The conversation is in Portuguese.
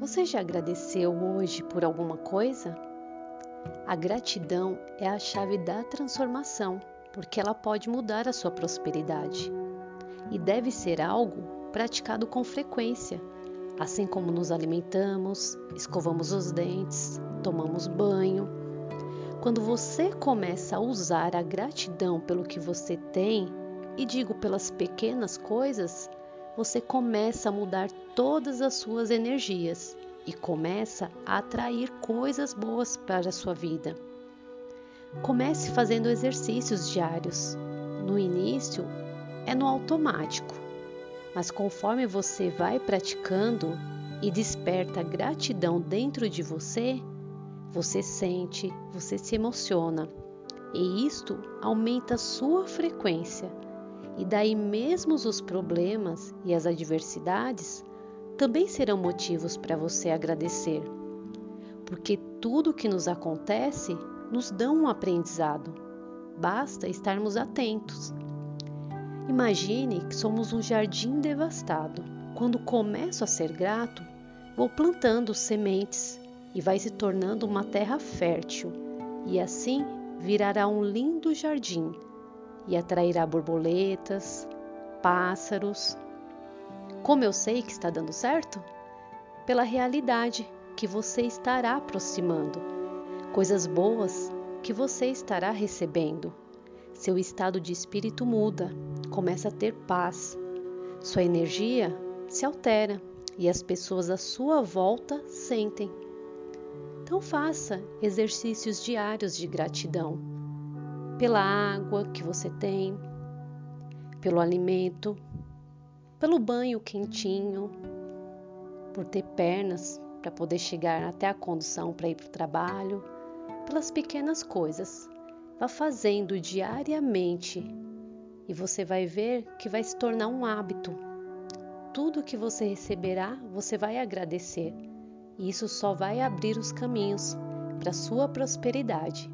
Você já agradeceu hoje por alguma coisa? A gratidão é a chave da transformação, porque ela pode mudar a sua prosperidade. E deve ser algo praticado com frequência, assim como nos alimentamos, escovamos os dentes, tomamos banho. Quando você começa a usar a gratidão pelo que você tem, e digo pelas pequenas coisas, você começa a mudar todas as suas energias e começa a atrair coisas boas para a sua vida. Comece fazendo exercícios diários. No início é no automático, mas conforme você vai praticando e desperta gratidão dentro de você, você sente, você se emociona e isto aumenta a sua frequência e daí, mesmo os problemas e as adversidades também serão motivos para você agradecer, porque tudo que nos acontece nos dá um aprendizado, basta estarmos atentos. Imagine que somos um jardim devastado. Quando começo a ser grato, vou plantando sementes e vai se tornando uma terra fértil, e assim virará um lindo jardim e atrairá borboletas, pássaros. Como eu sei que está dando certo? Pela realidade que você estará aproximando, coisas boas que você estará recebendo. Seu estado de espírito muda, começa a ter paz, sua energia se altera e as pessoas à sua volta sentem. Então faça exercícios diários de gratidão pela água que você tem, pelo alimento, pelo banho quentinho, por ter pernas para poder chegar até a condução para ir para o trabalho, pelas pequenas coisas. Vá fazendo diariamente e você vai ver que vai se tornar um hábito. Tudo que você receberá, você vai agradecer. E isso só vai abrir os caminhos para sua prosperidade.